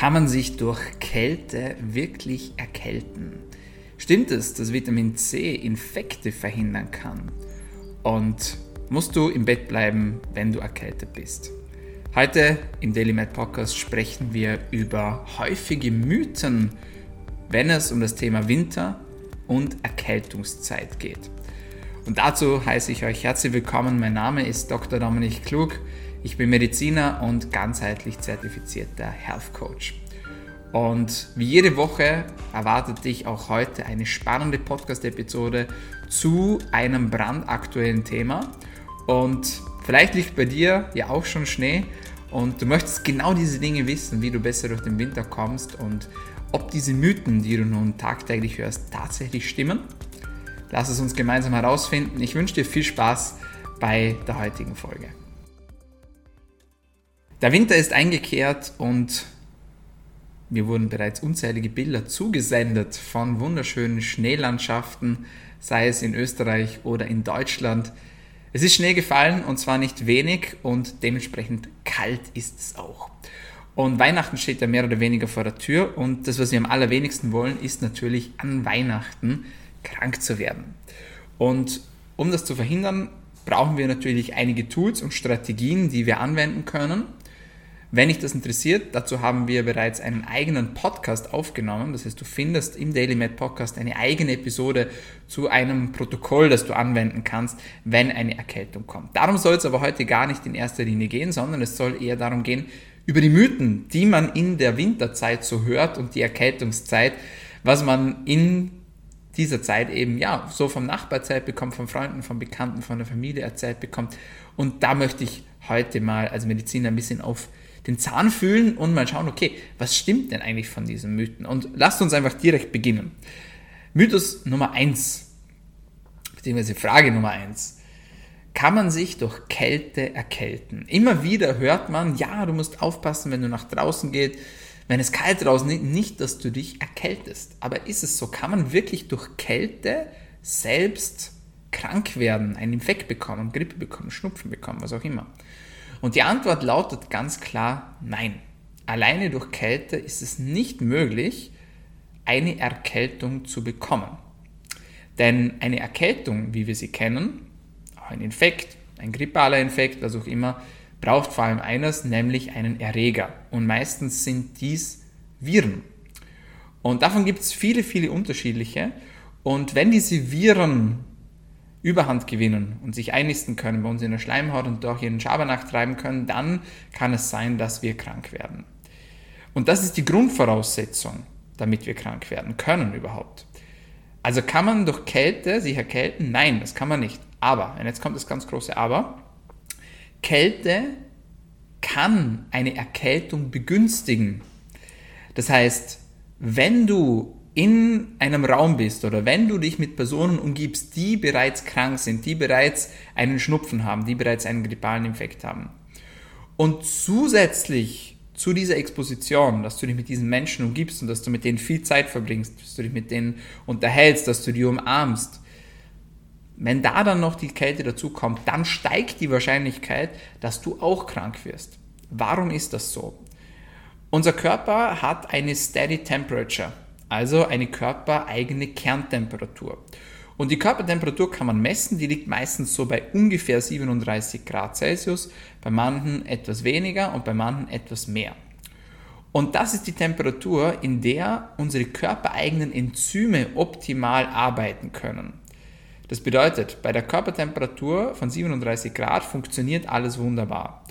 Kann man sich durch Kälte wirklich erkälten? Stimmt es, dass Vitamin C Infekte verhindern kann? Und musst du im Bett bleiben, wenn du erkältet bist? Heute im Daily Med Podcast sprechen wir über häufige Mythen, wenn es um das Thema Winter und Erkältungszeit geht. Und dazu heiße ich euch herzlich willkommen. Mein Name ist Dr. Dominik Klug. Ich bin Mediziner und ganzheitlich zertifizierter Health Coach. Und wie jede Woche erwartet dich auch heute eine spannende Podcast-Episode zu einem brandaktuellen Thema. Und vielleicht liegt bei dir ja auch schon Schnee und du möchtest genau diese Dinge wissen, wie du besser durch den Winter kommst und ob diese Mythen, die du nun tagtäglich hörst, tatsächlich stimmen. Lass es uns gemeinsam herausfinden. Ich wünsche dir viel Spaß bei der heutigen Folge. Der Winter ist eingekehrt und mir wurden bereits unzählige Bilder zugesendet von wunderschönen Schneelandschaften, sei es in Österreich oder in Deutschland. Es ist Schnee gefallen und zwar nicht wenig und dementsprechend kalt ist es auch. Und Weihnachten steht ja mehr oder weniger vor der Tür und das, was wir am allerwenigsten wollen, ist natürlich an Weihnachten krank zu werden. Und um das zu verhindern, brauchen wir natürlich einige Tools und Strategien, die wir anwenden können. Wenn dich das interessiert, dazu haben wir bereits einen eigenen Podcast aufgenommen. Das heißt, du findest im Daily Med Podcast eine eigene Episode zu einem Protokoll, das du anwenden kannst, wenn eine Erkältung kommt. Darum soll es aber heute gar nicht in erster Linie gehen, sondern es soll eher darum gehen, über die Mythen, die man in der Winterzeit so hört und die Erkältungszeit, was man in dieser Zeit eben ja so vom Nachbarzeit bekommt, von Freunden, von Bekannten, von der Familie erzählt bekommt. Und da möchte ich heute mal als Mediziner ein bisschen auf den Zahn fühlen und mal schauen, okay, was stimmt denn eigentlich von diesen Mythen? Und lasst uns einfach direkt beginnen. Mythos Nummer eins beziehungsweise Frage Nummer eins Kann man sich durch Kälte erkälten? Immer wieder hört man, ja, du musst aufpassen, wenn du nach draußen gehst, wenn es kalt draußen ist, nicht, dass du dich erkältest. Aber ist es so? Kann man wirklich durch Kälte selbst krank werden, einen Infekt bekommen, Grippe bekommen, Schnupfen bekommen, was auch immer? Und die Antwort lautet ganz klar nein. Alleine durch Kälte ist es nicht möglich, eine Erkältung zu bekommen. Denn eine Erkältung, wie wir sie kennen, auch ein Infekt, ein grippaler Infekt, was auch immer, braucht vor allem eines, nämlich einen Erreger. Und meistens sind dies Viren. Und davon gibt es viele, viele unterschiedliche. Und wenn diese Viren Überhand gewinnen und sich einnisten können bei uns in der Schleimhaut und durch ihren Schabernack treiben können, dann kann es sein, dass wir krank werden. Und das ist die Grundvoraussetzung, damit wir krank werden können überhaupt. Also kann man durch Kälte sich erkälten? Nein, das kann man nicht. Aber, und jetzt kommt das ganz große Aber, Kälte kann eine Erkältung begünstigen. Das heißt, wenn du in einem Raum bist oder wenn du dich mit Personen umgibst, die bereits krank sind, die bereits einen Schnupfen haben, die bereits einen grippalen Infekt haben und zusätzlich zu dieser Exposition, dass du dich mit diesen Menschen umgibst und dass du mit denen viel Zeit verbringst, dass du dich mit denen unterhältst, dass du die umarmst, wenn da dann noch die Kälte dazu kommt, dann steigt die Wahrscheinlichkeit, dass du auch krank wirst. Warum ist das so? Unser Körper hat eine steady temperature also eine körpereigene Kerntemperatur. Und die Körpertemperatur kann man messen, die liegt meistens so bei ungefähr 37 Grad Celsius, bei manchen etwas weniger und bei manchen etwas mehr. Und das ist die Temperatur, in der unsere körpereigenen Enzyme optimal arbeiten können. Das bedeutet, bei der Körpertemperatur von 37 Grad funktioniert alles wunderbar.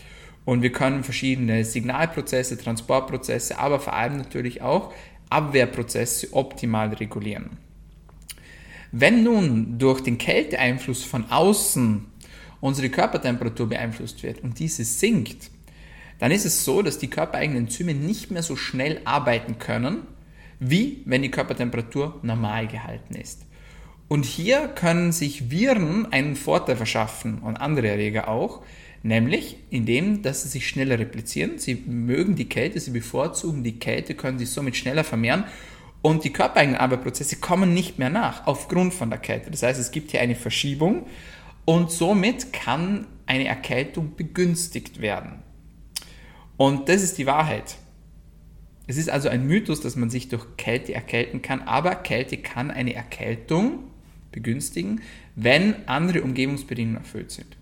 Und wir können verschiedene Signalprozesse, Transportprozesse, aber vor allem natürlich auch Abwehrprozesse optimal regulieren. Wenn nun durch den Kälteeinfluss von außen unsere Körpertemperatur beeinflusst wird und diese sinkt, dann ist es so, dass die körpereigenen Enzyme nicht mehr so schnell arbeiten können, wie wenn die Körpertemperatur normal gehalten ist. Und hier können sich Viren einen Vorteil verschaffen und andere Erreger auch, Nämlich indem, dass sie sich schneller replizieren. Sie mögen die Kälte, sie bevorzugen die Kälte, können sich somit schneller vermehren und die körpereigenen Arbeitsprozesse kommen nicht mehr nach aufgrund von der Kälte. Das heißt, es gibt hier eine Verschiebung und somit kann eine Erkältung begünstigt werden. Und das ist die Wahrheit. Es ist also ein Mythos, dass man sich durch Kälte erkälten kann, aber Kälte kann eine Erkältung begünstigen, wenn andere Umgebungsbedingungen erfüllt sind.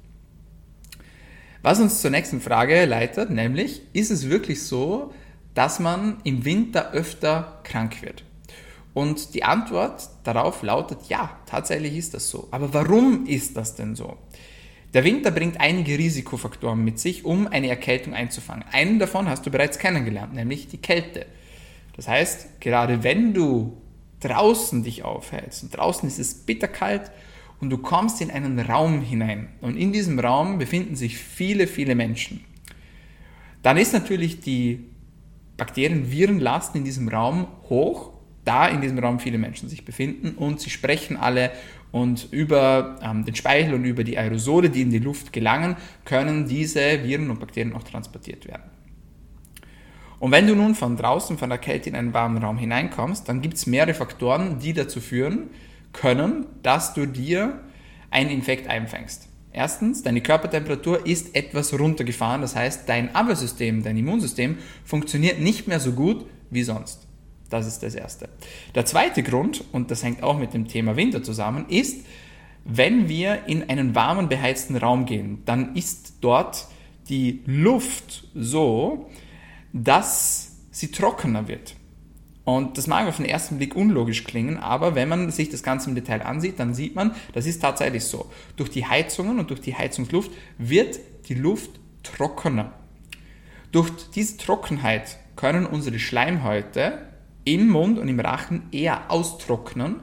Was uns zur nächsten Frage leitet, nämlich, ist es wirklich so, dass man im Winter öfter krank wird? Und die Antwort darauf lautet, ja, tatsächlich ist das so. Aber warum ist das denn so? Der Winter bringt einige Risikofaktoren mit sich, um eine Erkältung einzufangen. Einen davon hast du bereits kennengelernt, nämlich die Kälte. Das heißt, gerade wenn du draußen dich aufhältst und draußen ist es bitterkalt und du kommst in einen Raum hinein und in diesem Raum befinden sich viele, viele Menschen, dann ist natürlich die Bakterien-Virenlast in diesem Raum hoch, da in diesem Raum viele Menschen sich befinden und sie sprechen alle und über ähm, den Speichel und über die Aerosole, die in die Luft gelangen, können diese Viren und Bakterien auch transportiert werden. Und wenn du nun von draußen, von der Kälte in einen warmen Raum hineinkommst, dann gibt es mehrere Faktoren, die dazu führen können, dass du dir einen Infekt einfängst. Erstens, deine Körpertemperatur ist etwas runtergefahren, das heißt, dein Abwehrsystem, dein Immunsystem funktioniert nicht mehr so gut wie sonst. Das ist das Erste. Der zweite Grund, und das hängt auch mit dem Thema Winter zusammen, ist, wenn wir in einen warmen, beheizten Raum gehen, dann ist dort die Luft so, dass sie trockener wird. Und das mag auf den ersten Blick unlogisch klingen, aber wenn man sich das Ganze im Detail ansieht, dann sieht man, das ist tatsächlich so. Durch die Heizungen und durch die Heizungsluft wird die Luft trockener. Durch diese Trockenheit können unsere Schleimhäute im Mund und im Rachen eher austrocknen,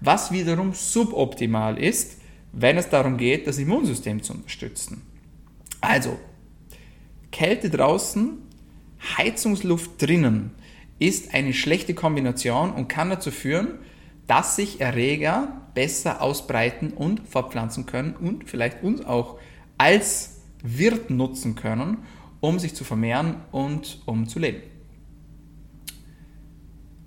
was wiederum suboptimal ist, wenn es darum geht, das Immunsystem zu unterstützen. Also, Kälte draußen, Heizungsluft drinnen ist eine schlechte Kombination und kann dazu führen, dass sich Erreger besser ausbreiten und fortpflanzen können und vielleicht uns auch als Wirt nutzen können, um sich zu vermehren und um zu leben.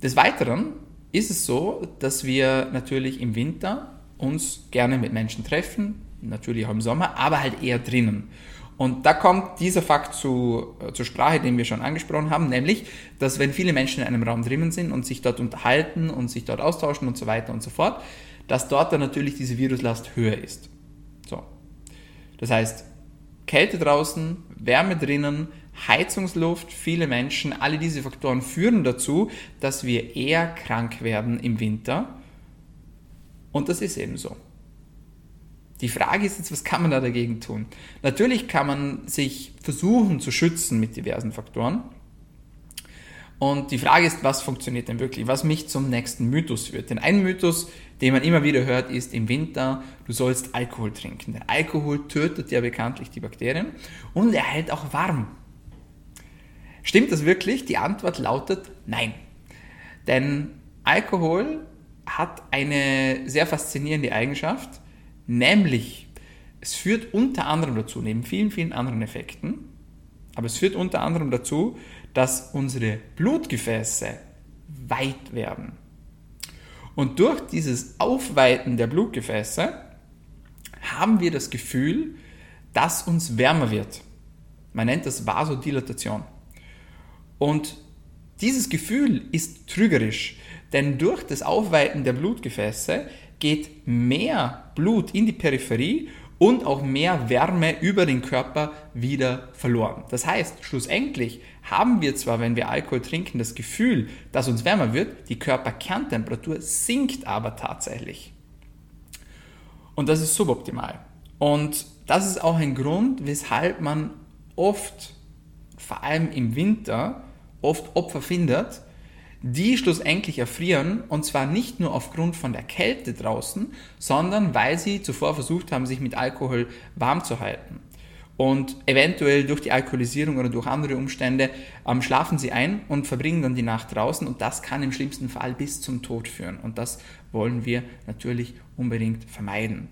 Des Weiteren ist es so, dass wir natürlich im Winter uns gerne mit Menschen treffen, natürlich auch im Sommer, aber halt eher drinnen. Und da kommt dieser Fakt zu, äh, zur Sprache, den wir schon angesprochen haben, nämlich, dass wenn viele Menschen in einem Raum drinnen sind und sich dort unterhalten und sich dort austauschen und so weiter und so fort, dass dort dann natürlich diese Viruslast höher ist. So. Das heißt, Kälte draußen, Wärme drinnen, Heizungsluft, viele Menschen, alle diese Faktoren führen dazu, dass wir eher krank werden im Winter. Und das ist eben so. Die Frage ist jetzt, was kann man da dagegen tun? Natürlich kann man sich versuchen zu schützen mit diversen Faktoren. Und die Frage ist, was funktioniert denn wirklich? Was mich zum nächsten Mythos führt. Denn ein Mythos, den man immer wieder hört, ist im Winter, du sollst Alkohol trinken. Der Alkohol tötet ja bekanntlich die Bakterien und er hält auch warm. Stimmt das wirklich? Die Antwort lautet nein. Denn Alkohol hat eine sehr faszinierende Eigenschaft, nämlich es führt unter anderem dazu, neben vielen, vielen anderen Effekten, aber es führt unter anderem dazu, dass unsere Blutgefäße weit werden. Und durch dieses Aufweiten der Blutgefäße haben wir das Gefühl, dass uns wärmer wird. Man nennt das Vasodilatation. Und dieses Gefühl ist trügerisch, denn durch das Aufweiten der Blutgefäße geht mehr Blut in die Peripherie und auch mehr Wärme über den Körper wieder verloren. Das heißt, schlussendlich haben wir zwar, wenn wir Alkohol trinken, das Gefühl, dass uns wärmer wird, die Körperkerntemperatur sinkt aber tatsächlich. Und das ist suboptimal. Und das ist auch ein Grund, weshalb man oft, vor allem im Winter, oft Opfer findet, die schlussendlich erfrieren und zwar nicht nur aufgrund von der Kälte draußen, sondern weil sie zuvor versucht haben, sich mit Alkohol warm zu halten. Und eventuell durch die Alkoholisierung oder durch andere Umstände ähm, schlafen sie ein und verbringen dann die Nacht draußen und das kann im schlimmsten Fall bis zum Tod führen. Und das wollen wir natürlich unbedingt vermeiden.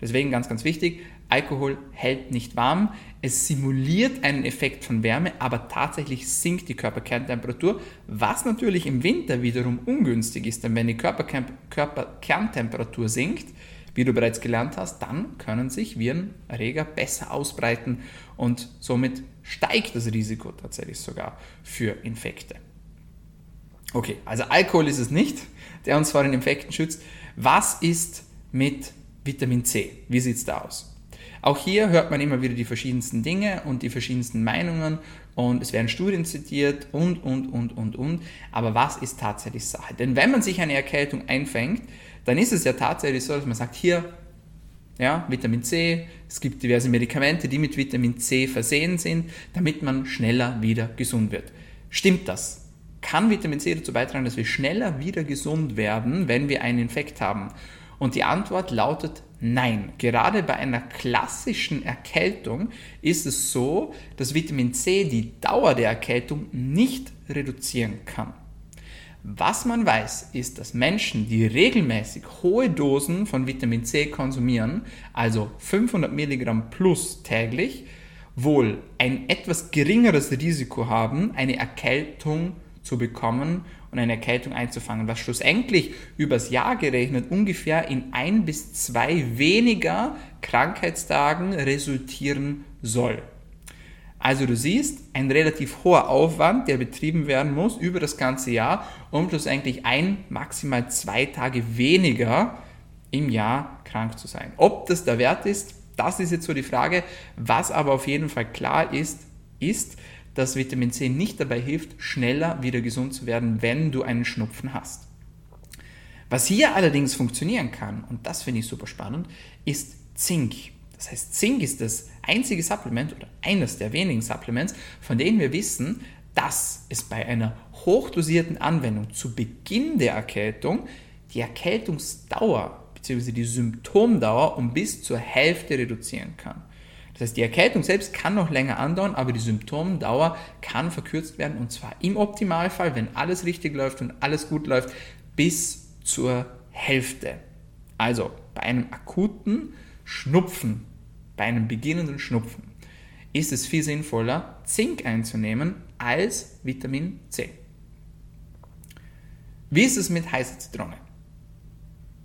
Deswegen ganz, ganz wichtig, Alkohol hält nicht warm. Es simuliert einen Effekt von Wärme, aber tatsächlich sinkt die Körperkerntemperatur, was natürlich im Winter wiederum ungünstig ist, denn wenn die Körperkerntemperatur sinkt, wie du bereits gelernt hast, dann können sich Virenerreger besser ausbreiten und somit steigt das Risiko tatsächlich sogar für Infekte. Okay, also Alkohol ist es nicht, der uns vor den Infekten schützt. Was ist mit Vitamin C? Wie sieht es da aus? Auch hier hört man immer wieder die verschiedensten Dinge und die verschiedensten Meinungen und es werden Studien zitiert und, und, und, und, und. Aber was ist tatsächlich Sache? Denn wenn man sich eine Erkältung einfängt, dann ist es ja tatsächlich so, dass man sagt, hier, ja, Vitamin C, es gibt diverse Medikamente, die mit Vitamin C versehen sind, damit man schneller wieder gesund wird. Stimmt das? Kann Vitamin C dazu beitragen, dass wir schneller wieder gesund werden, wenn wir einen Infekt haben? Und die Antwort lautet nein. Gerade bei einer klassischen Erkältung ist es so, dass Vitamin C die Dauer der Erkältung nicht reduzieren kann. Was man weiß, ist, dass Menschen, die regelmäßig hohe Dosen von Vitamin C konsumieren, also 500 Milligramm plus täglich, wohl ein etwas geringeres Risiko haben, eine Erkältung zu bekommen und eine Erkältung einzufangen, was schlussendlich übers Jahr gerechnet ungefähr in ein bis zwei weniger Krankheitstagen resultieren soll. Also du siehst, ein relativ hoher Aufwand, der betrieben werden muss über das ganze Jahr, um schlussendlich ein, maximal zwei Tage weniger im Jahr krank zu sein. Ob das der Wert ist, das ist jetzt so die Frage. Was aber auf jeden Fall klar ist, ist, dass Vitamin C nicht dabei hilft, schneller wieder gesund zu werden, wenn du einen Schnupfen hast. Was hier allerdings funktionieren kann, und das finde ich super spannend, ist Zink. Das heißt, Zink ist das einzige Supplement oder eines der wenigen Supplements, von denen wir wissen, dass es bei einer hochdosierten Anwendung zu Beginn der Erkältung die Erkältungsdauer bzw. die Symptomdauer um bis zur Hälfte reduzieren kann. Das heißt, die Erkältung selbst kann noch länger andauern, aber die Symptomdauer kann verkürzt werden und zwar im Optimalfall, wenn alles richtig läuft und alles gut läuft, bis zur Hälfte. Also bei einem akuten Schnupfen, bei einem beginnenden Schnupfen, ist es viel sinnvoller, Zink einzunehmen als Vitamin C. Wie ist es mit heißer Zitrone?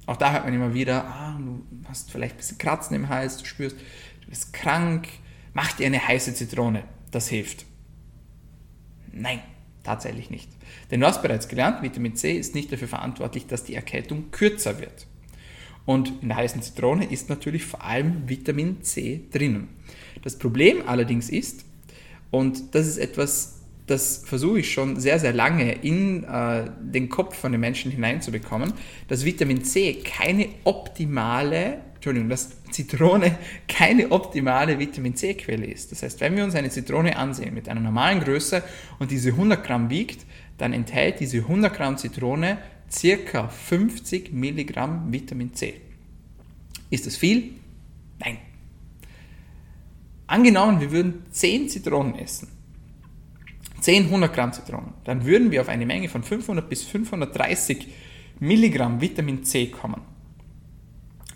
Auch da hört man immer wieder, ah, du hast vielleicht ein bisschen Kratzen im Hals, du spürst, bist krank, mach dir eine heiße Zitrone, das hilft. Nein, tatsächlich nicht. Denn du hast bereits gelernt, Vitamin C ist nicht dafür verantwortlich, dass die Erkältung kürzer wird. Und in der heißen Zitrone ist natürlich vor allem Vitamin C drinnen. Das Problem allerdings ist, und das ist etwas, das versuche ich schon sehr, sehr lange in äh, den Kopf von den Menschen hineinzubekommen, dass Vitamin C keine optimale, Entschuldigung, dass Zitrone keine optimale Vitamin C-Quelle ist. Das heißt, wenn wir uns eine Zitrone ansehen mit einer normalen Größe und diese 100 Gramm wiegt, dann enthält diese 100 Gramm Zitrone circa 50 Milligramm Vitamin C. Ist das viel? Nein. Angenommen, wir würden 10 Zitronen essen. 10 100 Gramm Zitronen. Dann würden wir auf eine Menge von 500 bis 530 Milligramm Vitamin C kommen.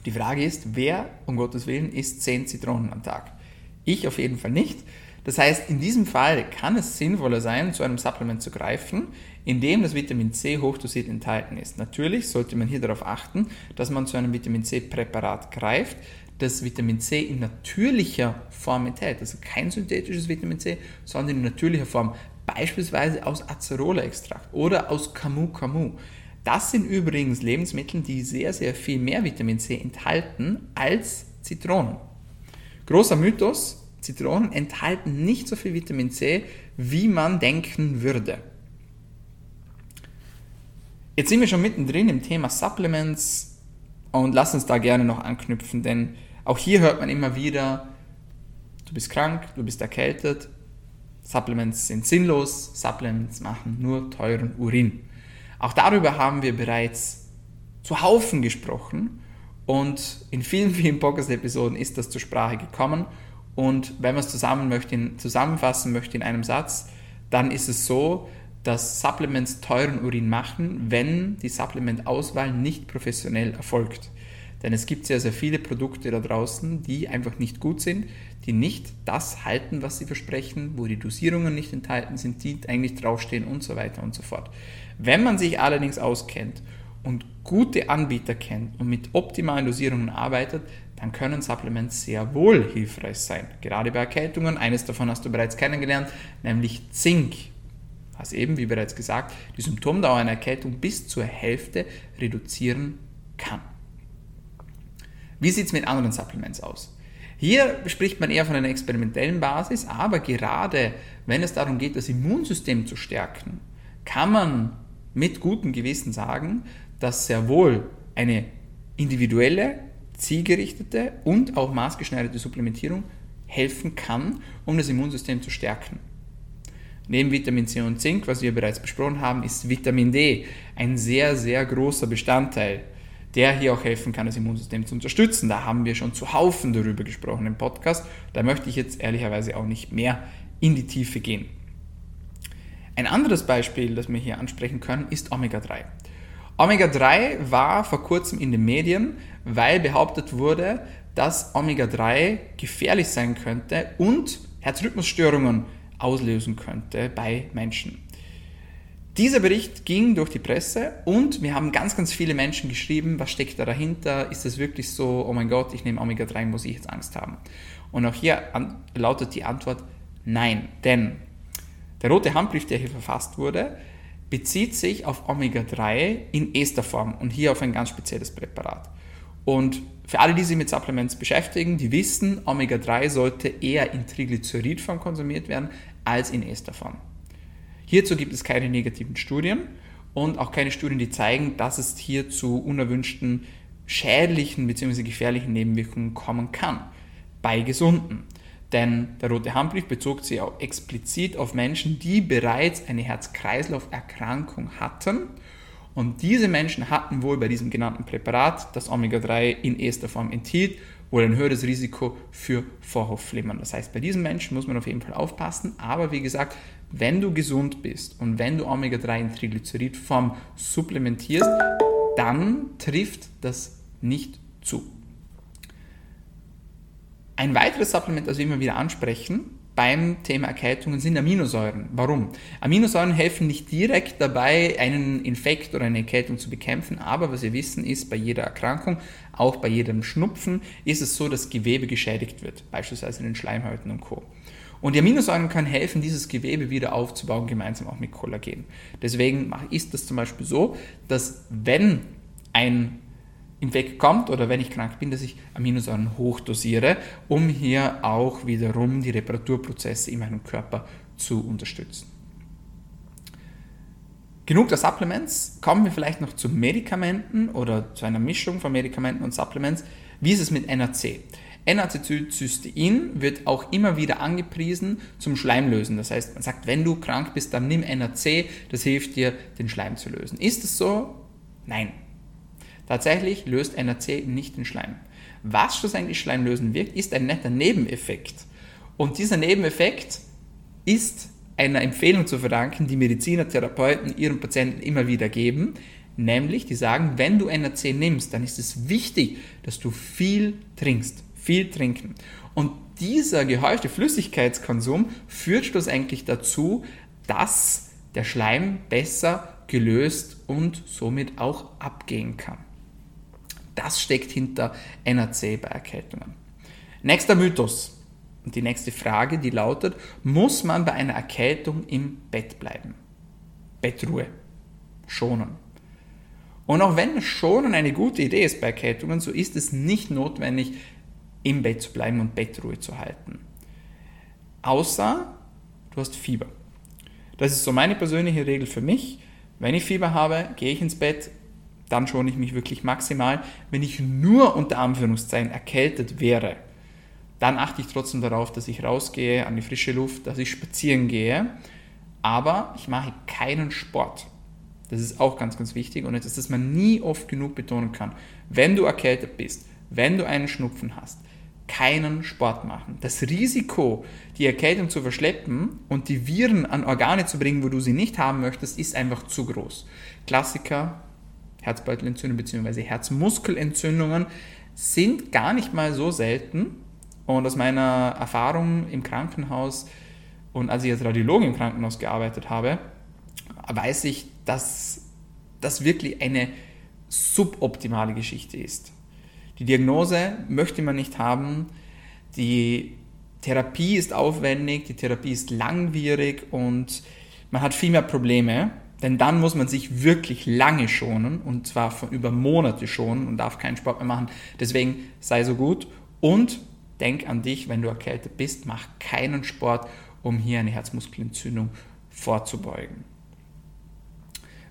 Die Frage ist, wer um Gottes Willen isst 10 Zitronen am Tag? Ich auf jeden Fall nicht. Das heißt, in diesem Fall kann es sinnvoller sein, zu einem Supplement zu greifen, in dem das Vitamin C hochdosiert enthalten ist. Natürlich sollte man hier darauf achten, dass man zu einem Vitamin C-Präparat greift, das Vitamin C in natürlicher Form enthält. Also kein synthetisches Vitamin C, sondern in natürlicher Form. Beispielsweise aus Acerola-Extrakt oder aus Camu Camu. Das sind übrigens Lebensmittel, die sehr, sehr viel mehr Vitamin C enthalten als Zitronen. Großer Mythos, Zitronen enthalten nicht so viel Vitamin C, wie man denken würde. Jetzt sind wir schon mittendrin im Thema Supplements und lass uns da gerne noch anknüpfen, denn auch hier hört man immer wieder, du bist krank, du bist erkältet, Supplements sind sinnlos, Supplements machen nur teuren Urin. Auch darüber haben wir bereits zu Haufen gesprochen und in vielen, vielen Podcast-Episoden ist das zur Sprache gekommen und wenn man es zusammen möchte, zusammenfassen möchte in einem Satz, dann ist es so, dass Supplements teuren Urin machen, wenn die Supplementauswahl nicht professionell erfolgt. Denn es gibt sehr, sehr viele Produkte da draußen, die einfach nicht gut sind, die nicht das halten, was sie versprechen, wo die Dosierungen nicht enthalten sind, die eigentlich draufstehen und so weiter und so fort. Wenn man sich allerdings auskennt und gute Anbieter kennt und mit optimalen Dosierungen arbeitet, dann können Supplements sehr wohl hilfreich sein. Gerade bei Erkältungen, eines davon hast du bereits kennengelernt, nämlich Zink. was eben, wie bereits gesagt, die Symptomdauer einer Erkältung bis zur Hälfte reduzieren kann. Wie sieht es mit anderen Supplements aus? Hier spricht man eher von einer experimentellen Basis, aber gerade wenn es darum geht, das Immunsystem zu stärken, kann man mit gutem Gewissen sagen, dass sehr wohl eine individuelle, zielgerichtete und auch maßgeschneiderte Supplementierung helfen kann, um das Immunsystem zu stärken. Neben Vitamin C und Zink, was wir bereits besprochen haben, ist Vitamin D ein sehr, sehr großer Bestandteil, der hier auch helfen kann, das Immunsystem zu unterstützen. Da haben wir schon zu Haufen darüber gesprochen im Podcast. Da möchte ich jetzt ehrlicherweise auch nicht mehr in die Tiefe gehen. Ein anderes Beispiel, das wir hier ansprechen können, ist Omega-3. Omega-3 war vor kurzem in den Medien, weil behauptet wurde, dass Omega-3 gefährlich sein könnte und Herzrhythmusstörungen auslösen könnte bei Menschen. Dieser Bericht ging durch die Presse und wir haben ganz, ganz viele Menschen geschrieben, was steckt da dahinter? Ist das wirklich so? Oh mein Gott, ich nehme Omega-3, muss ich jetzt Angst haben? Und auch hier lautet die Antwort nein, denn der rote Handbrief, der hier verfasst wurde, bezieht sich auf Omega-3 in Esterform und hier auf ein ganz spezielles Präparat. Und für alle, die sich mit Supplements beschäftigen, die wissen, Omega-3 sollte eher in Triglyceridform konsumiert werden als in Esterform. Hierzu gibt es keine negativen Studien und auch keine Studien, die zeigen, dass es hier zu unerwünschten schädlichen bzw. gefährlichen Nebenwirkungen kommen kann bei Gesunden. Denn der Rote Handbrief bezog sich auch explizit auf Menschen, die bereits eine Herz-Kreislauf-Erkrankung hatten. Und diese Menschen hatten wohl bei diesem genannten Präparat, das Omega-3 in Esterform enthielt, wohl ein höheres Risiko für Vorhofflimmern. Das heißt, bei diesen Menschen muss man auf jeden Fall aufpassen. Aber wie gesagt, wenn du gesund bist und wenn du Omega-3 in Triglyceridform supplementierst, dann trifft das nicht zu. Ein weiteres Supplement, das wir immer wieder ansprechen beim Thema Erkältungen, sind Aminosäuren. Warum? Aminosäuren helfen nicht direkt dabei, einen Infekt oder eine Erkältung zu bekämpfen, aber was wir wissen ist, bei jeder Erkrankung, auch bei jedem Schnupfen, ist es so, dass Gewebe geschädigt wird, beispielsweise in den Schleimhäuten und Co. Und die Aminosäuren können helfen, dieses Gewebe wieder aufzubauen, gemeinsam auch mit Kollagen. Deswegen ist das zum Beispiel so, dass wenn ein Infekt kommt oder wenn ich krank bin, dass ich Aminosäuren hochdosiere, um hier auch wiederum die Reparaturprozesse in meinem Körper zu unterstützen. Genug der Supplements, kommen wir vielleicht noch zu Medikamenten oder zu einer Mischung von Medikamenten und Supplements. Wie ist es mit NAC? N-Acetylcystein wird auch immer wieder angepriesen zum Schleimlösen. Das heißt, man sagt, wenn du krank bist, dann nimm NAC, das hilft dir, den Schleim zu lösen. Ist es so? Nein. Tatsächlich löst NAC nicht den Schleim. Was schlussendlich Schleimlösen wirkt, ist ein netter Nebeneffekt. Und dieser Nebeneffekt ist einer Empfehlung zu verdanken, die Mediziner, Therapeuten ihren Patienten immer wieder geben, nämlich die sagen, wenn du NAC nimmst, dann ist es wichtig, dass du viel trinkst, viel trinken. Und dieser gehäufte Flüssigkeitskonsum führt schlussendlich dazu, dass der Schleim besser gelöst und somit auch abgehen kann. Das steckt hinter NAC bei Erkältungen. Nächster Mythos. Und die nächste Frage, die lautet, muss man bei einer Erkältung im Bett bleiben? Bettruhe. Schonen. Und auch wenn Schonen eine gute Idee ist bei Erkältungen, so ist es nicht notwendig, im Bett zu bleiben und Bettruhe zu halten. Außer du hast Fieber. Das ist so meine persönliche Regel für mich. Wenn ich Fieber habe, gehe ich ins Bett, dann schone ich mich wirklich maximal. Wenn ich nur unter Anführungszeichen erkältet wäre, dann achte ich trotzdem darauf, dass ich rausgehe an die frische Luft, dass ich spazieren gehe. Aber ich mache keinen Sport. Das ist auch ganz, ganz wichtig und das man nie oft genug betonen kann. Wenn du erkältet bist, wenn du einen Schnupfen hast, keinen Sport machen. Das Risiko, die Erkältung zu verschleppen und die Viren an Organe zu bringen, wo du sie nicht haben möchtest, ist einfach zu groß. Klassiker, Herzbeutelentzündung bzw. Herzmuskelentzündungen sind gar nicht mal so selten. Und aus meiner Erfahrung im Krankenhaus und als ich als Radiologe im Krankenhaus gearbeitet habe, weiß ich, dass das wirklich eine suboptimale Geschichte ist. Die Diagnose möchte man nicht haben, die Therapie ist aufwendig, die Therapie ist langwierig und man hat viel mehr Probleme, denn dann muss man sich wirklich lange schonen und zwar von über Monate schonen und darf keinen Sport mehr machen. Deswegen sei so gut und denk an dich, wenn du erkältet bist, mach keinen Sport, um hier eine Herzmuskelentzündung vorzubeugen.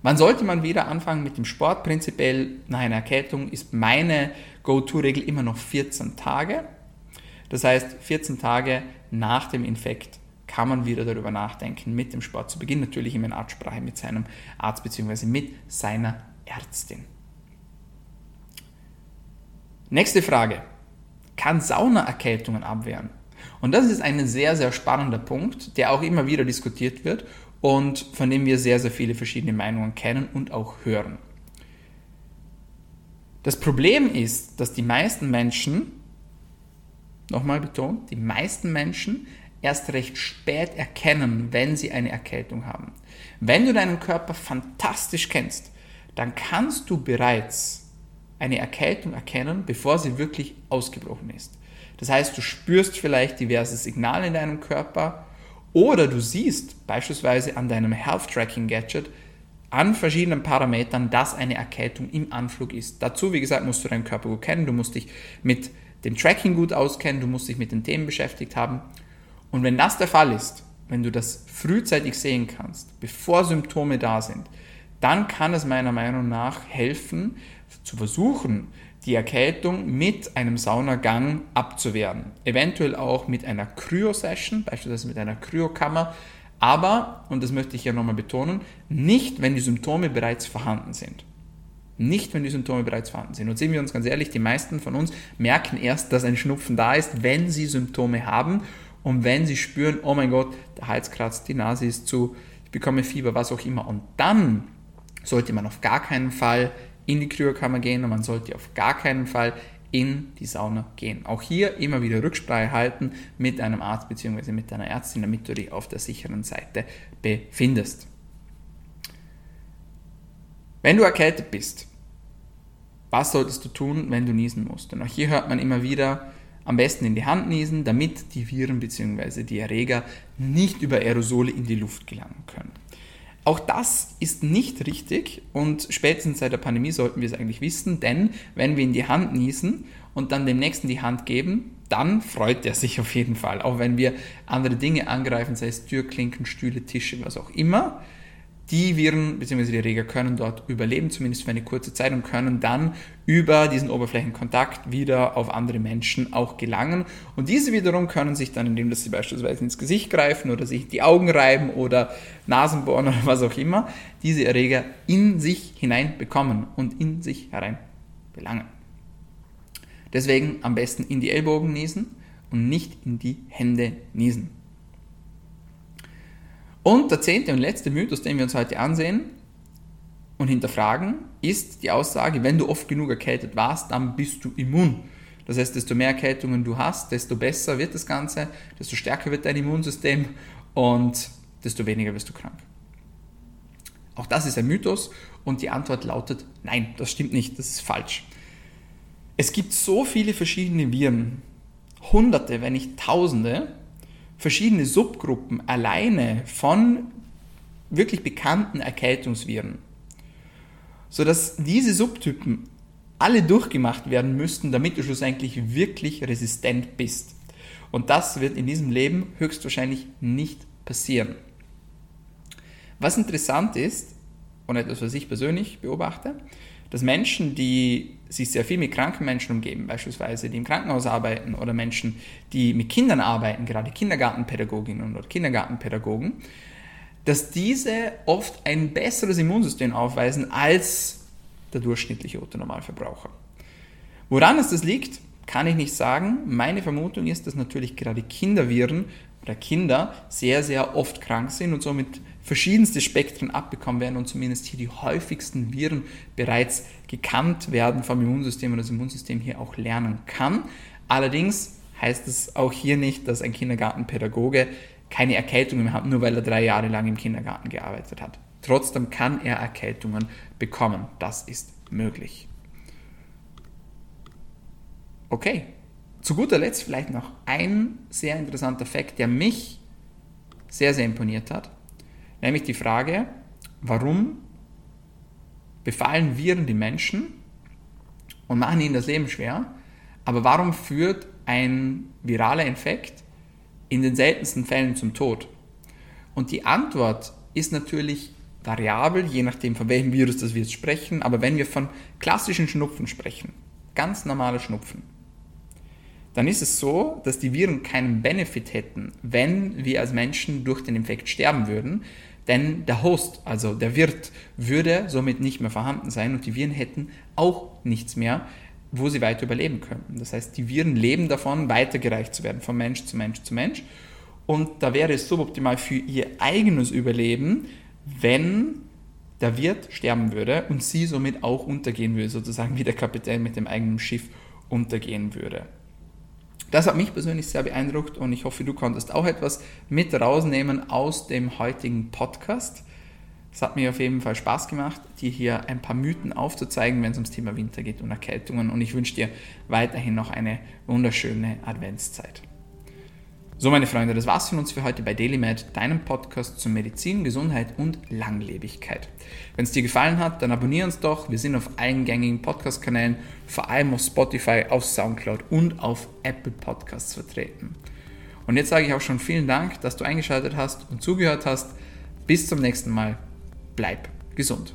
Wann sollte man wieder anfangen mit dem Sport? Prinzipiell nach einer Erkältung ist meine Go-To-Regel immer noch 14 Tage. Das heißt, 14 Tage nach dem Infekt kann man wieder darüber nachdenken, mit dem Sport zu beginnen. Natürlich immer in Absprache mit seinem Arzt bzw. mit seiner Ärztin. Nächste Frage. Kann Sauna Erkältungen abwehren? Und das ist ein sehr, sehr spannender Punkt, der auch immer wieder diskutiert wird und von dem wir sehr, sehr viele verschiedene Meinungen kennen und auch hören. Das Problem ist, dass die meisten Menschen, nochmal betont, die meisten Menschen erst recht spät erkennen, wenn sie eine Erkältung haben. Wenn du deinen Körper fantastisch kennst, dann kannst du bereits eine Erkältung erkennen, bevor sie wirklich ausgebrochen ist. Das heißt, du spürst vielleicht diverse Signale in deinem Körper oder du siehst beispielsweise an deinem Health Tracking Gadget an verschiedenen Parametern, dass eine Erkältung im Anflug ist. Dazu, wie gesagt, musst du deinen Körper gut kennen, du musst dich mit dem Tracking gut auskennen, du musst dich mit den Themen beschäftigt haben. Und wenn das der Fall ist, wenn du das frühzeitig sehen kannst, bevor Symptome da sind, dann kann es meiner Meinung nach helfen, zu versuchen, die Erkältung mit einem Saunagang abzuwehren. Eventuell auch mit einer Kryo-Session, beispielsweise mit einer Kryokammer. Aber, und das möchte ich ja nochmal betonen, nicht, wenn die Symptome bereits vorhanden sind. Nicht, wenn die Symptome bereits vorhanden sind. Und sehen wir uns ganz ehrlich, die meisten von uns merken erst, dass ein Schnupfen da ist, wenn sie Symptome haben und wenn sie spüren, oh mein Gott, der Hals kratzt, die Nase ist zu, ich bekomme Fieber, was auch immer. Und dann sollte man auf gar keinen Fall in die Kryokammer gehen und man sollte auf gar keinen Fall in die Sauna gehen. Auch hier immer wieder Rücksprache halten mit einem Arzt bzw. mit deiner Ärztin, damit du dich auf der sicheren Seite befindest. Wenn du erkältet bist, was solltest du tun, wenn du niesen musst? Und auch hier hört man immer wieder, am besten in die Hand niesen, damit die Viren bzw. die Erreger nicht über Aerosole in die Luft gelangen können. Auch das ist nicht richtig und spätestens seit der Pandemie sollten wir es eigentlich wissen, denn wenn wir in die Hand niesen und dann dem Nächsten die Hand geben, dann freut er sich auf jeden Fall. Auch wenn wir andere Dinge angreifen, sei es Türklinken, Stühle, Tische, was auch immer, die Viren bzw. die Erreger können dort überleben, zumindest für eine kurze Zeit und können dann über diesen Oberflächenkontakt wieder auf andere Menschen auch gelangen. Und diese wiederum können sich dann, indem sie beispielsweise ins Gesicht greifen oder sich die Augen reiben oder Nasen bohren oder was auch immer, diese Erreger in sich hinein bekommen und in sich herein belangen. Deswegen am besten in die Ellbogen niesen und nicht in die Hände niesen. Und der zehnte und letzte Mythos, den wir uns heute ansehen und hinterfragen, ist die Aussage, wenn du oft genug erkältet warst, dann bist du immun. Das heißt, desto mehr Erkältungen du hast, desto besser wird das Ganze, desto stärker wird dein Immunsystem und desto weniger wirst du krank. Auch das ist ein Mythos und die Antwort lautet, nein, das stimmt nicht, das ist falsch. Es gibt so viele verschiedene Viren, hunderte, wenn nicht tausende, verschiedene Subgruppen alleine von wirklich bekannten Erkältungsviren, sodass diese Subtypen alle durchgemacht werden müssten, damit du schlussendlich wirklich resistent bist. Und das wird in diesem Leben höchstwahrscheinlich nicht passieren. Was interessant ist, und etwas, was ich persönlich beobachte, dass Menschen, die sich sehr viel mit kranken Menschen umgeben, beispielsweise die im Krankenhaus arbeiten oder Menschen, die mit Kindern arbeiten, gerade Kindergartenpädagoginnen oder Kindergartenpädagogen, dass diese oft ein besseres Immunsystem aufweisen als der durchschnittliche Otto-Normalverbraucher. Woran es das liegt, kann ich nicht sagen. Meine Vermutung ist, dass natürlich gerade Kinderviren oder Kinder sehr, sehr oft krank sind und somit verschiedenste Spektren abbekommen werden und zumindest hier die häufigsten Viren bereits gekannt werden vom Immunsystem und das Immunsystem hier auch lernen kann. Allerdings heißt es auch hier nicht, dass ein Kindergartenpädagoge keine Erkältungen mehr hat, nur weil er drei Jahre lang im Kindergarten gearbeitet hat. Trotzdem kann er Erkältungen bekommen. Das ist möglich. Okay, zu guter Letzt vielleicht noch ein sehr interessanter Fakt, der mich sehr, sehr imponiert hat. Nämlich die Frage, warum befallen Viren die Menschen und machen ihnen das Leben schwer, aber warum führt ein viraler Infekt in den seltensten Fällen zum Tod? Und die Antwort ist natürlich variabel, je nachdem, von welchem Virus das wir jetzt sprechen. Aber wenn wir von klassischen Schnupfen sprechen, ganz normaler Schnupfen, dann ist es so, dass die Viren keinen Benefit hätten, wenn wir als Menschen durch den Infekt sterben würden. Denn der Host, also der Wirt, würde somit nicht mehr vorhanden sein und die Viren hätten auch nichts mehr, wo sie weiter überleben könnten. Das heißt, die Viren leben davon, weitergereicht zu werden, von Mensch zu Mensch zu Mensch. Und da wäre es suboptimal für ihr eigenes Überleben, wenn der Wirt sterben würde und sie somit auch untergehen würde, sozusagen wie der Kapitän mit dem eigenen Schiff untergehen würde. Das hat mich persönlich sehr beeindruckt und ich hoffe, du konntest auch etwas mit rausnehmen aus dem heutigen Podcast. Es hat mir auf jeden Fall Spaß gemacht, dir hier ein paar Mythen aufzuzeigen, wenn es ums Thema Winter geht und Erkältungen. Und ich wünsche dir weiterhin noch eine wunderschöne Adventszeit. So, meine Freunde, das war's von uns für heute bei DailyMed, deinem Podcast zu Medizin, Gesundheit und Langlebigkeit. Wenn es dir gefallen hat, dann abonniere uns doch. Wir sind auf allen gängigen Podcast-Kanälen, vor allem auf Spotify, auf Soundcloud und auf Apple Podcasts vertreten. Und jetzt sage ich auch schon vielen Dank, dass du eingeschaltet hast und zugehört hast. Bis zum nächsten Mal. Bleib gesund.